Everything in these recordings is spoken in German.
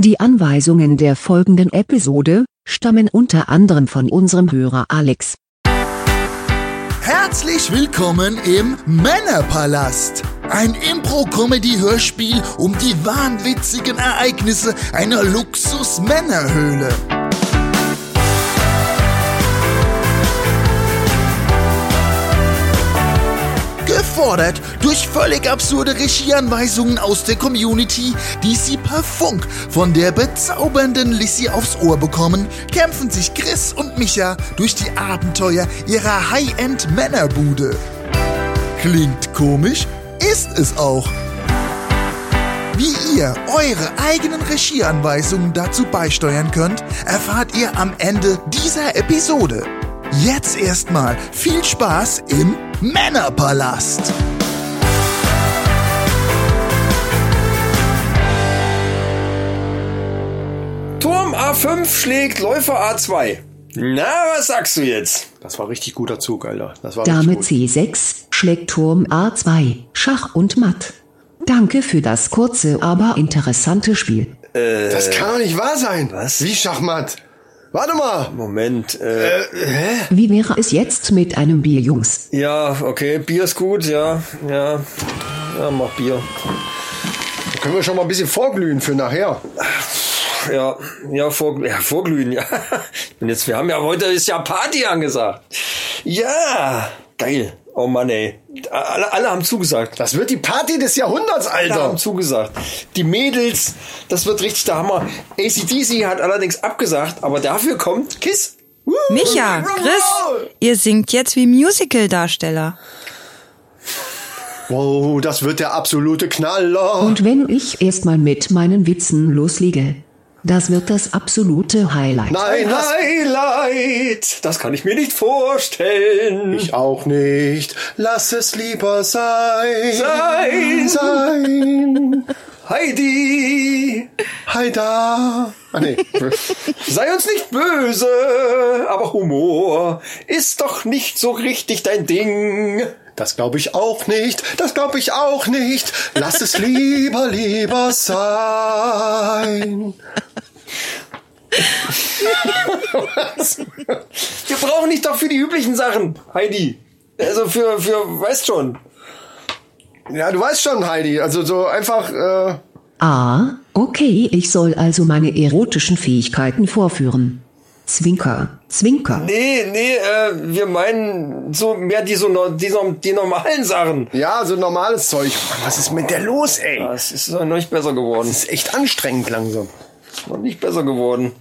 Die Anweisungen der folgenden Episode stammen unter anderem von unserem Hörer Alex. Herzlich willkommen im Männerpalast. Ein Impro-Comedy-Hörspiel um die wahnwitzigen Ereignisse einer Luxus-Männerhöhle. Gefordert durch völlig absurde Regieanweisungen aus der Community, die sie per Funk von der bezaubernden Lissy aufs Ohr bekommen, kämpfen sich Chris und Micha durch die Abenteuer ihrer High-End-Männerbude. Klingt komisch, ist es auch. Wie ihr eure eigenen Regieanweisungen dazu beisteuern könnt, erfahrt ihr am Ende dieser Episode. Jetzt erstmal viel Spaß im Männerpalast. Turm A5 schlägt Läufer A2. Na, was sagst du jetzt? Das war richtig guter Zug, Alter. Das war Dame richtig gut. C6 schlägt Turm A2, Schach und Matt. Danke für das kurze, aber interessante Spiel. Das kann doch nicht wahr sein. was? Wie Schachmatt? Warte mal. Moment, äh, Wie wäre es jetzt mit einem Bier, Jungs? ja, okay, Bier ist gut, ja, ja, ja, mach Bier. Können wir schon mal ein bisschen vorglühen für nachher? Ja, ja, vor, ja, vorglühen, ja. Ich bin jetzt, wir haben ja heute ist ja Party angesagt. Ja, geil. Oh Mann, ey. Alle, alle haben zugesagt. Das wird die Party des Jahrhunderts, Alle Alter. haben zugesagt. Die Mädels, das wird richtig der Hammer. ACDC hat allerdings abgesagt, aber dafür kommt Kiss. Woo! Micha, Chris, ihr singt jetzt wie Musical-Darsteller. Wow, das wird der absolute Knaller. Und wenn ich erstmal mit meinen Witzen loslege, das wird das absolute Highlight. Nein, das Highlight. Das kann ich mir nicht vorstellen. ich auch nicht. Lass es lieber sein. Sein. Sein. Heidi, Heida. Ah, nee. sei uns nicht böse, aber Humor ist doch nicht so richtig dein Ding. Das glaube ich auch nicht. Das glaube ich auch nicht. Lass es lieber, lieber sein. Wir brauchen dich doch für die üblichen Sachen, Heidi. Also für, für, weißt schon. Ja, du weißt schon, Heidi. Also so einfach, äh, Ah, okay, ich soll also meine erotischen Fähigkeiten vorführen. Zwinker, Zwinker. Nee, nee, äh, wir meinen so mehr die, so, die, die normalen Sachen. ja, so normales Zeug. Mann, was ist mit der los, ey? Das ist noch nicht besser geworden. Das ist echt anstrengend langsam. Noch nicht besser geworden.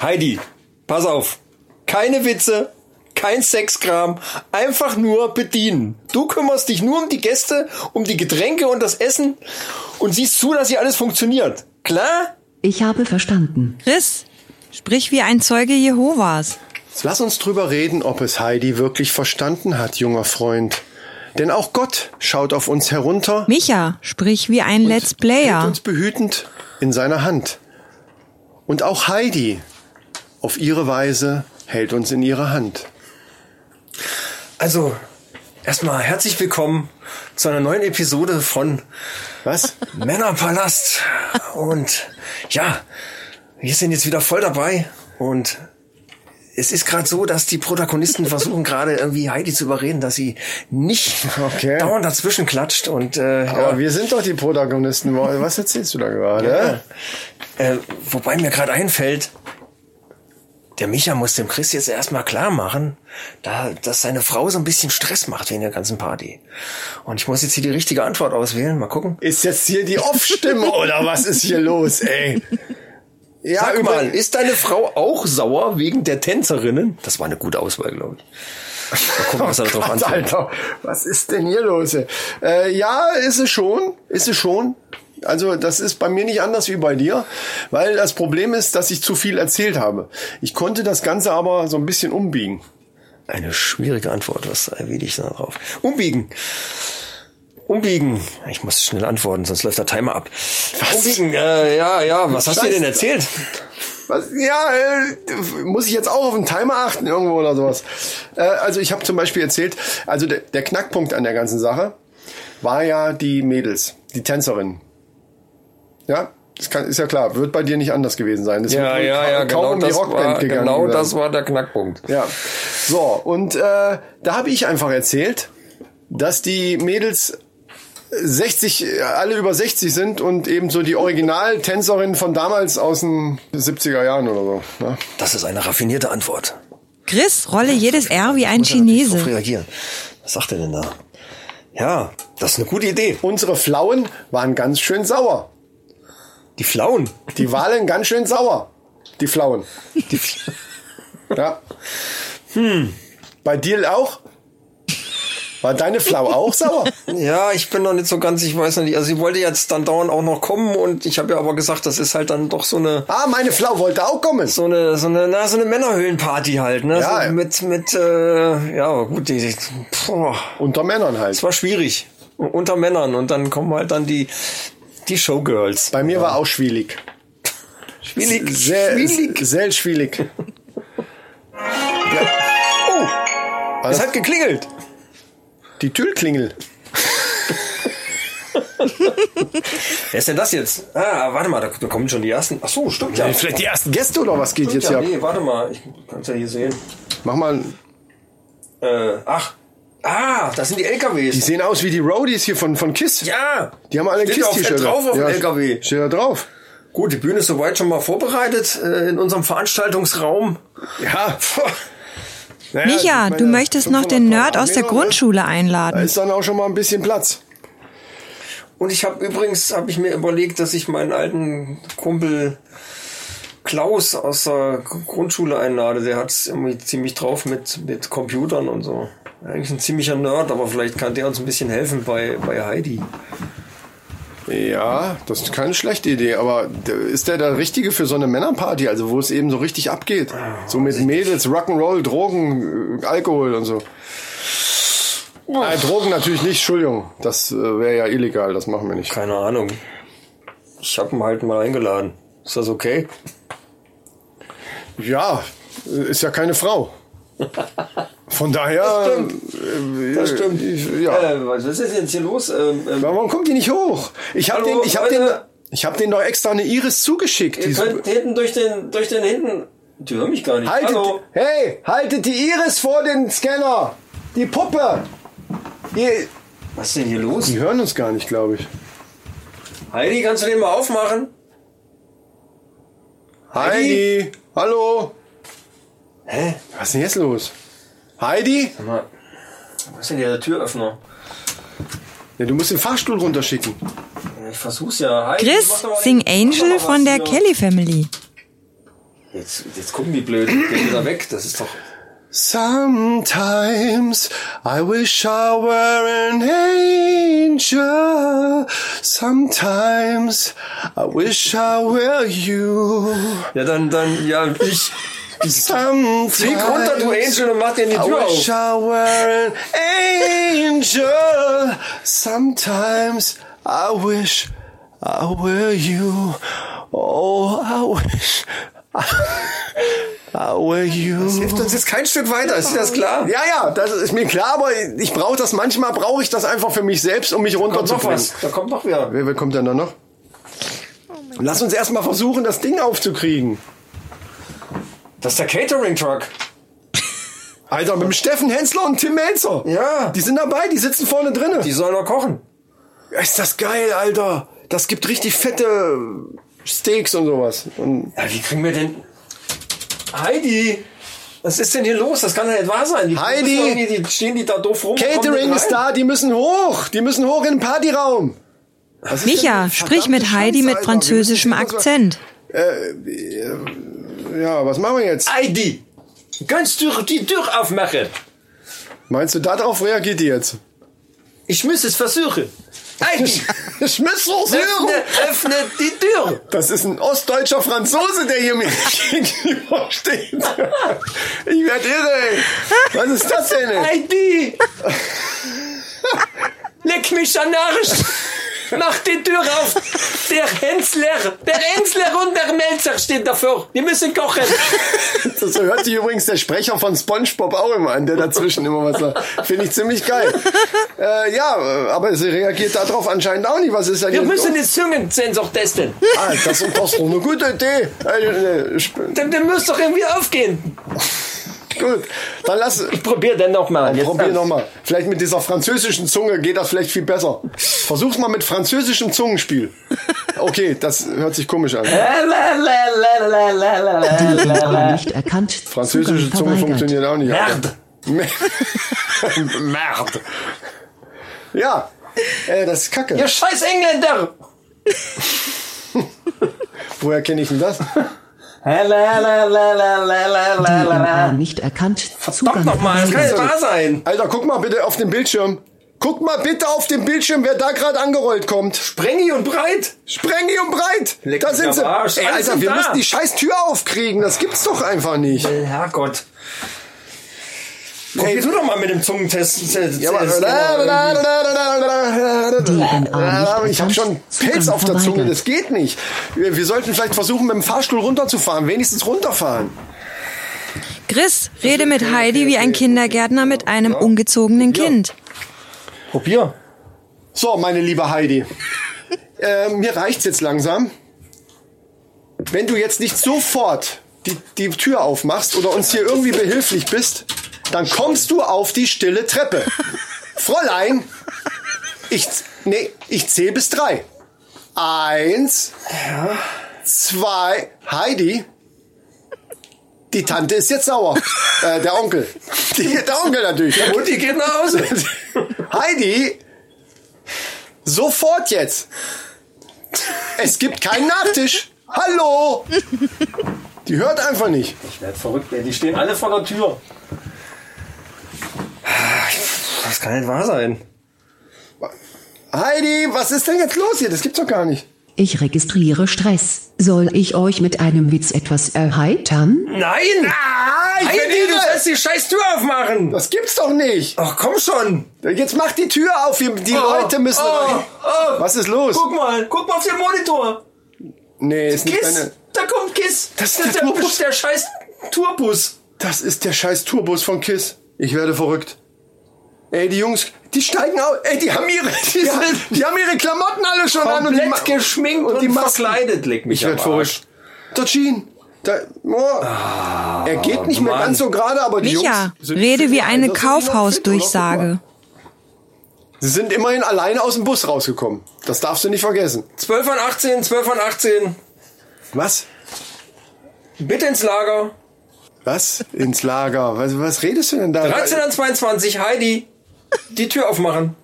Heidi, pass auf. Keine Witze, kein Sexkram, einfach nur bedienen. Du kümmerst dich nur um die Gäste, um die Getränke und das Essen und siehst zu, dass hier alles funktioniert. Klar? Ich habe verstanden. Chris, sprich wie ein Zeuge Jehovas. Lass uns drüber reden, ob es Heidi wirklich verstanden hat, junger Freund. Denn auch Gott schaut auf uns herunter Micha, sprich wie ein Let's hält Player. uns behütend in seiner Hand. Und auch Heidi auf ihre Weise hält uns in ihrer Hand. Also, erstmal herzlich willkommen zu einer neuen Episode von Was? Männerpalast. Und ja, wir sind jetzt wieder voll dabei und es ist gerade so, dass die Protagonisten versuchen gerade irgendwie Heidi zu überreden, dass sie nicht Okay. dauernd dazwischen klatscht und äh, Aber ja, wir sind doch die Protagonisten. Was erzählst du da gerade? Äh, wobei mir gerade einfällt, der Micha muss dem Chris jetzt erstmal klar machen, da, dass seine Frau so ein bisschen Stress macht wegen der ganzen Party. Und ich muss jetzt hier die richtige Antwort auswählen. Mal gucken. Ist jetzt hier die Off-Stimme oder was ist hier los, ey? Ja, Sag mal, ist deine Frau auch sauer wegen der Tänzerinnen? Das war eine gute Auswahl, glaube ich. Mal gucken, was er darauf Gott, antwortet. Alter, was ist denn hier los? ey? Äh, ja, ist es schon, ist es schon. Also das ist bei mir nicht anders wie bei dir, weil das Problem ist, dass ich zu viel erzählt habe. Ich konnte das Ganze aber so ein bisschen umbiegen. Eine schwierige Antwort. Was erwähne ich da drauf? Umbiegen. Umbiegen. Ich muss schnell antworten, sonst läuft der Timer ab. Umbiegen. Äh, ja, ja. Was hast du dir denn Scheiße. erzählt? Was, ja, äh, muss ich jetzt auch auf den Timer achten irgendwo oder sowas? Äh, also ich habe zum Beispiel erzählt, also der, der Knackpunkt an der ganzen Sache war ja die Mädels, die Tänzerinnen. Ja, Das kann, ist ja klar, wird bei dir nicht anders gewesen sein. Es Ja, wird ja, ja, kaum genau um die das, Rockband war, gegangen. genau werden. das war der Knackpunkt. Ja. So, und äh, da habe ich einfach erzählt, dass die Mädels 60, äh, alle über 60 sind und eben so die Originaltänzerin von damals aus den 70er Jahren oder so. Ne? Das ist eine raffinierte Antwort. Chris, rolle jedes R wie ein Chinese. reagieren. Was sagt er denn da? Ja, das ist eine gute Idee. Unsere Flauen waren ganz schön sauer. Die Flauen. Die waren ganz schön sauer. Die Flauen. Die, Ja. Hm. Bei dir auch? War deine Flau auch sauer? ja, ich bin noch nicht so ganz, ich weiß noch nicht. Also sie wollte jetzt dann dauernd auch noch kommen und ich habe ja aber gesagt, das ist halt dann doch so eine Ah, meine Flau wollte auch kommen. so eine so eine na, so eine Männerhöhlenparty halt, ne? Ja. So mit mit äh, ja, gut, die, die boah, Unter Männern halt. es war schwierig unter Männern und dann kommen halt dann die die Showgirls. Bei mir war auch schwierig. Schwierig, Sehr, schwierig. sehr schwierig. Oh, es hat geklingelt. Die Türklingel. Wer ist denn das jetzt? Ah, warte mal, da, da kommen schon die ersten. Ach so, stimmt ja. Vielleicht die ersten Gäste oder was geht Stimmt jetzt ja, hier? nee, warte mal, ich kann es ja hier sehen. Mach mal. Äh, ach, ah, das sind die LKWs. Die sehen aus wie die Roadies hier von, von Kiss. ja, Die haben alle Steht ja auch fett Kiss-T-Shirt. drauf auf dem LKW. Steht da drauf. Gut, die Bühne ist soweit schon mal vorbereitet äh, in unserem Veranstaltungsraum. Ja. Naja, Micha, ich meine, du möchtest noch den 500 Nerd aus der? Grundschule Da einladen. ist dann auch schon mal ein bisschen Platz. Und ich habe übrigens, habe ich mir überlegt, dass ich meinen alten Kumpel Klaus aus der Grundschule einlade. Der hat es irgendwie ziemlich drauf mit, mit Computern und so. Eigentlich ein ziemlicher Nerd, aber vielleicht kann der uns ein bisschen helfen bei, bei Heidi. Ja, das ist keine schlechte Idee, aber ist der der Richtige für so eine Männerparty, also wo es eben so richtig abgeht? So mit Mädels, Rock'n'Roll, Drogen, äh, Alkohol und so. Äh, Drogen natürlich nicht, Entschuldigung. Das äh, wäre ja illegal, das machen wir nicht. Keine Ahnung. Ich habe ihn halt mal eingeladen. Ist das okay? Ja, äh, ist ja keine Frau. Von daher. äh, Das stimmt. äh, Ja. Äh, was ist denn jetzt hier los? Ähm, ähm, Warum kommt die nicht hoch? Ich habe den, ich hab den, ich hab den doch extra eine Iris zugeschickt. ihr Die- könnt hinten durch den, durch den hinten. Die hören mich gar nicht. Haltet, Hallo. hey, haltet die Iris vor den Scanner. Die Puppe. Ihr, Was ist denn hier los? die hören uns gar nicht, glaube ich. Heidi, kannst du den mal aufmachen? Heidi, hallo. Hä? Was ist denn jetzt los? Heidi? Sag mal, was ist denn hier der Türöffner? Ja, du musst den Fahrstuhl runterschicken. Ich versuch's ja. Heidi, Chris, sing Angel von der hier. Kelly Family. Jetzt, jetzt gucken die blöd. Geht wieder weg. Das ist doch. Sometimes I wish I were an angel. Sometimes I wish I were you. Ja, dann, dann, ja, ich. Sometimes Flieg runter, du Angel, und mach dir die I Tür wish I auf. were an angel. Sometimes I wish I were you. Oh, I wish I, I were you. Hilft uns jetzt kein Stück weiter, ist dir das klar? Ja, ja, das ist mir klar, aber ich brauche das manchmal, brauche ich das einfach für mich selbst, um mich Kommt noch runterzubringen. was. Da kommt noch wer. Wer, wer kommt denn da noch? Lass uns erstmal versuchen, das Ding aufzukriegen. Das ist der Catering-Truck. Alter, mit dem Steffen Hensler und Tim Melzer. Ja. Die sind dabei, die sitzen vorne drinnen. Die sollen noch kochen. Ist das geil, Alter. Das gibt richtig fette Steaks und sowas. Und Ja, wie kriegen wir denn. Heidi! Was ist denn hier los? Das kann doch nicht wahr sein. Die Heidi! Die stehen die da doof rum. Catering ist da, die müssen hoch. Die müssen hoch in den Partyraum. Micha, sprich mit Heidi Scheiße, mit französischem Akzent. mal- Ja, was machen wir jetzt? Heidi! Kannst du die Tür aufmachen? Meinst du, darauf reagiert die jetzt? Ich muss es versuchen. Heidi! Ich muss versuchen. öffne, öffne die Tür! Das ist ein ostdeutscher Franzose, der hier mir gegenüber steht. Ich werde irre. Was ist das denn? Heidi! Leck mich an Arsch! Mach die Tür auf! Der Hensler, der Hensler und der Melzer stehen davor. Die müssen kochen. So hört sich übrigens der Sprecher von SpongeBob auch immer an, der dazwischen immer was sagt. Finde ich ziemlich geil. Äh, ja, aber sie reagiert darauf anscheinend auch nicht. Was ist denn Wir müssen den Zungensensor testen. Ah, das, ist- doch eine gute Idee. Äh, äh, Der, der muss doch irgendwie aufgehen. Gut, dann lass. Ich probier den nochmal. Probier nochmal. Vielleicht mit dieser französischen Zunge geht das vielleicht viel besser. Versuch's mal mit französischem Zungenspiel. Okay, das hört sich komisch an. Nicht erkannt. Französische Zunge funktioniert auch nicht. Merde. Merde. Ja, äh, das ist kacke. Ihr scheiß Engländer! Woher kenne ich denn das? War nicht erkannt. Verdammt nochmal, das kann nicht wahr sein. Alter, guck mal bitte auf den Bildschirm. Guck mal bitte auf den Bildschirm, wer da gerade angerollt kommt. Sprengi und breit. Sprengi und breit. Leck da sind sie. Arsch. Ey, Alter, sind wir da. müssen die scheiß Tür aufkriegen. Das gibt's doch einfach nicht. Herrgott. Probier du doch mal mit dem Zungentest. Ja, aber, DNA nicht ich habe schon. Pelz auf der Zunge, das geht nicht. Wir, wir sollten vielleicht versuchen, mit dem Fahrstuhl runterzufahren. Wenigstens runterfahren. Chris, rede mit Heidi wie ein Kindergärtner mit einem ungezogenen Kind. Probier. So, meine liebe Heidi. Äh, mir reicht's jetzt langsam. Wenn du jetzt nicht sofort die, die Tür aufmachst oder uns hier irgendwie behilflich bist, dann kommst du auf die stille Treppe. Fräulein, ich, nee, ich zähle bis drei. Eins, zwei, Heidi. Die Tante ist jetzt sauer. Äh, der Onkel. Die, der Onkel natürlich. Der Und die geht nach Hause. Heidi, sofort jetzt. Es gibt keinen Nachtisch. Hallo. Die hört einfach nicht. Ich werd verrückt, ey. Die stehen alle vor der Tür. Das kann nicht wahr sein. Heidi, was ist denn jetzt los hier? Das gibt's doch gar nicht. Ich registriere Stress. Soll ich euch mit einem Witz etwas erheitern? Nein! Ah, ich Heidi, du sollst die scheiß Tür aufmachen! Das gibt's doch nicht. Ach, komm schon! Jetzt mach die Tür auf. Die die Oh, Leute müssen. oh, oh. Was ist los? Guck mal, guck mal auf den Monitor! Nee, ist nicht Kiss! deine. Da kommt Kiss! Das ist ist der der. Bus, der scheiß Tourbus! Das ist der scheiß Tourbus von Kiss. Ich werde verrückt. Ey, die Jungs, die steigen aus. Ey, die haben ihre, die, die haben ihre Klamotten alle schon an und die Komplett ma- geschminkt und, die Masken. verkleidet, leg mich Ich Arsch. verrückt. Der Jean. Der, oh, er geht nicht mehr Mann. ganz so gerade, aber die Micha, Jungs sind rede wie eine? Kaufhausdurchsage. Sie sind immerhin alleine aus dem Bus rausgekommen. Das darfst du nicht vergessen. 12 von 18, 12 von 18. Was? Bitte ins Lager. Was? Ins Lager. Was, was redest du denn da? 13 an 22, Heidi. Die Tür aufmachen.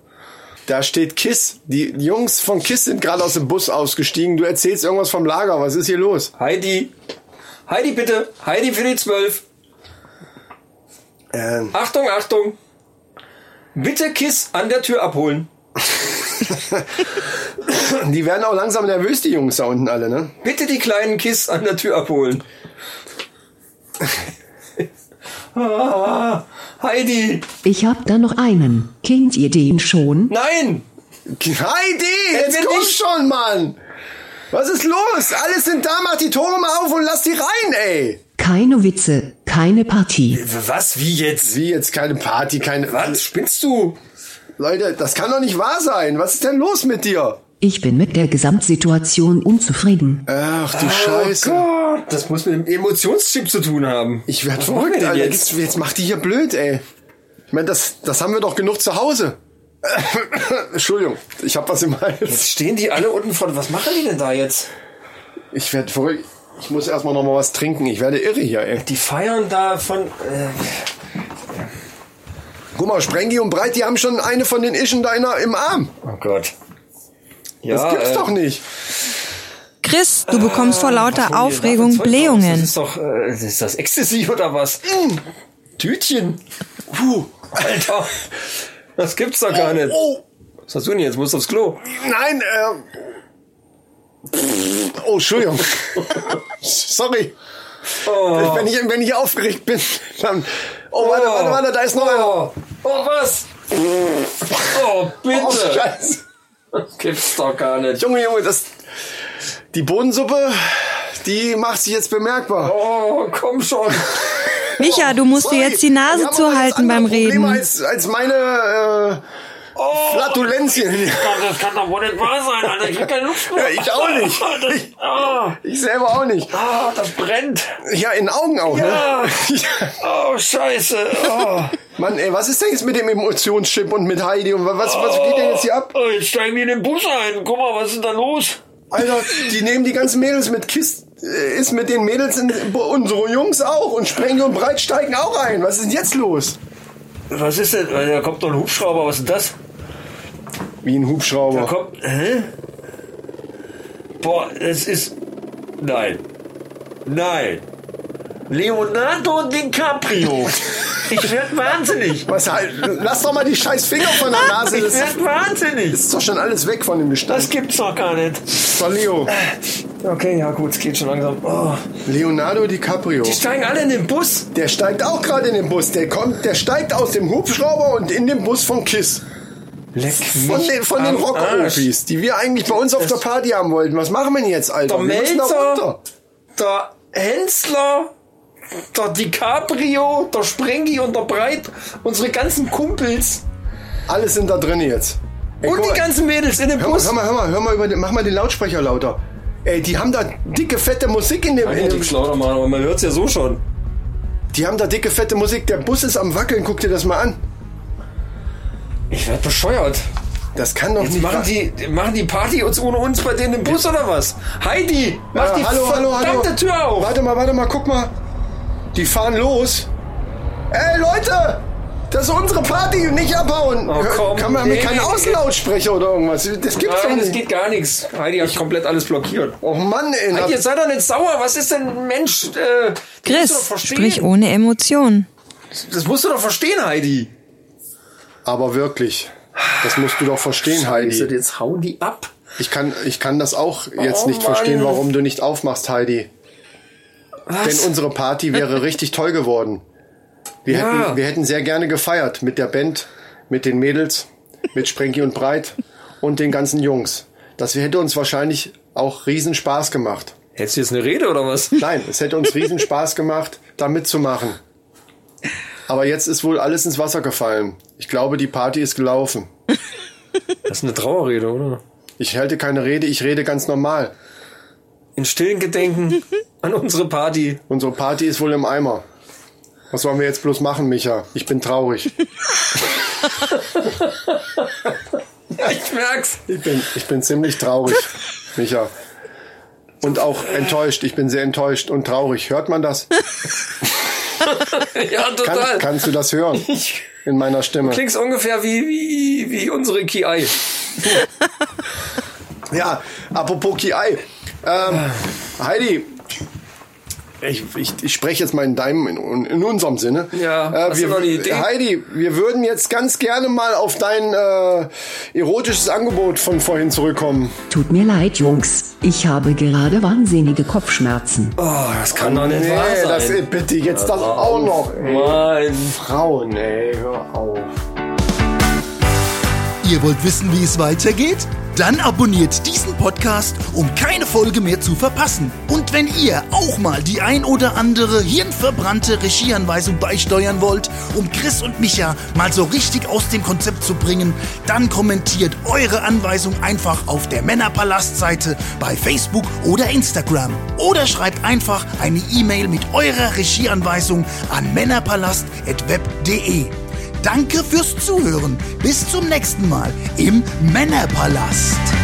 Da steht Kiss. Die Jungs von Kiss sind gerade aus dem Bus ausgestiegen. Du erzählst irgendwas vom Lager. Was ist hier los? Heidi. Heidi, bitte. Heidi für die 12. Ähm, Achtung, Achtung. Bitte Kiss an der Tür abholen. die werden auch langsam nervös, die Jungs da unten alle, ne? Bitte die kleinen Kiss an der Tür abholen. Ah, Heidi. Ich hab da noch einen. Kennt ihr den schon? Nein. Heidi, jetzt komm nicht- schon, Mann! Was ist los? Alles sind da, mach die Tore mal auf und lass die rein, ey! Keine Witze, keine Partie. Was, wie jetzt? Wie jetzt keine Party, keine... Was, spinnst du? Leute, das kann doch nicht wahr sein. Was ist denn los mit dir? Ich bin mit der Gesamtsituation unzufrieden. Ach du Scheiße. Oh Gott, das muss mit dem Emotionschip zu tun haben. Ich werd Was machen wir verrückt, denn Alter. jetzt? Jetzt, jetzt macht die hier blöd, ey. Ich meine, das, das haben wir doch genug zu Hause. Entschuldigung, ich hab was im Hals. Jetzt stehen die alle unten vor. Was machen die denn da jetzt? Ich werd verrückt. Ich muss erstmal noch mal was trinken. Ich werde irre hier, ey. Die feiern da von. Äh, Guck mal, Sprengi und Breit, die haben schon eine von den Ischen da in der, im Arm. oh Gott. Ja, Das gibt's äh, doch nicht. Chris, du bekommst vor was lauter da Aufregung raus? Das Blähungen. ist doch. Äh, das ist das Ecstasy oder was? Tütchen. Puh, Alter. Das gibt's doch gar nicht. Oh, Was hast du denn jetzt? Musst du aufs Klo? nein, äh. Oh, Entschuldigung. Sorry. Wenn, ich, wenn ich aufgeregt bin, dann. Oh, warte, warte, warte, da ist noch einer. Oh, oh was? Oh, bitte. Oh, Scheiße. Gibt's doch gar nicht. Junge, Junge, das, die Bodensuppe, die macht sich jetzt bemerkbar. Oh, komm schon. Micha, du musst dir Sorry, jetzt die Nase zuhalten beim Reden. Als, als meine äh, Flatulenzien. Das kann doch wohl nicht wahr sein, Alter. Ich hab keine Luft mehr. Ja, ich auch nicht. Das, ah, Ich selber auch nicht. ah, das brennt. Ja, in den Augen auch, Ja. ne? Oh, scheiße. Oh. Mann, ey, was ist denn jetzt mit dem Emotionschip und mit Heidi und was, was geht denn jetzt hier ab? Oh, jetzt steigen die in den Bus ein. Guck mal, was ist denn da los? Alter, die nehmen die ganzen Mädels mit Kist, äh, ist mit den Mädels in, unsere Jungs auch und Sprengel und Breit steigen auch ein. Was ist denn jetzt los? Was ist denn? Da kommt doch ein Hubschrauber. Was ist das? Wie ein Da Hubschrauber. kommt. Hä? Boah, das ist. Nein. Nein. Leonardo DiCaprio. Ich werd wahnsinnig. Was halt, lass doch mal die scheiß Finger von der Nase. Ich Das werd wahnsinnig. ist doch schon alles weg von dem Gestank. Das gibt's doch gar nicht. War Leo. Okay, ja gut, es geht schon langsam. Oh. Leonardo DiCaprio. Die steigen alle in den Bus. Der steigt auch gerade in den Bus. Der kommt, der steigt aus dem Hubschrauber und in den Bus von Kiss. Leck Von den, von den Rock-Ofis, die wir eigentlich bei uns auf der Party haben wollten. Was machen wir denn jetzt, Alter? Der Melzer. Der Hensler, der DiCaprio, der Sprengi und der Breit, unsere ganzen Kumpels Alle sind da drin jetzt. Ey, und die ganzen Mädels in dem Hör mal, Bus. hör mal, hör mal, hör mal über den, mach mal den Lautsprecher lauter. Ey, die haben da dicke, fette Musik in dem, in dem lauter machen, aber man hört's ja so schon. Die haben da dicke, fette Musik. Der Bus ist am Wackeln. Guck dir das mal an. Ich werd bescheuert. Das kann doch Jetzt nicht machen die, machen die Party uns ohne uns bei denen im Bus oder was? Heidi, mach Ja, die hallo, hallo, hallo. verdammte Tür auf. Warte mal, warte mal, guck mal. Die fahren los. Ey, Leute! Das ist unsere Party, nicht abhauen. Oh, komm, Kann man mit nee, keinen nee, nee. Außenlautsprecher oder irgendwas? Das gibt's doch Nein, das nicht. geht gar nichts. Heidi hat komplett alles blockiert. Oh Mann, ey. Heidi, jetzt sei doch nicht sauer. Was ist denn, Mensch? Äh, das musst du doch Chris, sprich ohne Emotion. Das musst du doch verstehen, Heidi. Aber wirklich. Das musst du doch verstehen, Heidi. Jetzt hauen die ab. Ich kann, ich kann das auch jetzt Oh, nicht verstehen, Mann. warum du nicht aufmachst, Heidi. Was? Denn unsere Party wäre richtig toll geworden. Wir, Ja. hätten, wir hätten sehr gerne gefeiert mit der Band, mit den Mädels, mit Sprenki und Breit und den ganzen Jungs. Das hätte uns wahrscheinlich auch riesen Spaß gemacht. Hättest du jetzt eine Rede oder was? Nein, es hätte uns riesen Spaß gemacht, da mitzumachen. Aber jetzt ist wohl alles ins Wasser gefallen. Ich glaube, die Party ist gelaufen. Das ist eine Trauerrede, oder? Ich halte keine Rede, ich rede ganz normal. In stillen Gedenken an unsere Party. Unsere Party ist wohl im Eimer. Was sollen wir jetzt bloß machen, Micha? Ich bin traurig. Ich merk's. Ich bin, ich bin ziemlich traurig, Micha. Und auch enttäuscht. Ich bin sehr enttäuscht und traurig. Hört man das? Ja, Kann, total. kannst du das hören? In meiner Stimme. Klingst ungefähr wie, wie, wie unsere KI. Ja, apropos KI. Ähm, Heidi, ich, ich, ich spreche jetzt mal in deinem, in, in unserem Sinne. Ja, äh, hast du wir, noch eine Idee? Heidi, wir würden jetzt ganz gerne mal auf dein äh, erotisches Angebot von vorhin zurückkommen. Tut mir leid, Jungs. Ich habe gerade wahnsinnige Kopfschmerzen. Oh, das kann doch nicht wahr Nee, das, sein. bitte, jetzt das auch noch. Ey. Mann. Frauen, ey, hör auf. Ihr wollt wissen, wie es weitergeht? Dann abonniert diesen Podcast, um keine Folge mehr zu verpassen. Und wenn ihr auch mal die ein oder andere hirnverbrannte Regieanweisung beisteuern wollt, um Chris und Micha mal so richtig aus dem Konzept zu bringen, dann kommentiert eure Anweisung einfach auf der Männerpalast-Seite bei Facebook oder Instagram. Oder schreibt einfach eine E-Mail mit eurer Regieanweisung an männerpalast.web.de. Danke fürs Zuhören. Bis zum nächsten Mal im Männerpalast.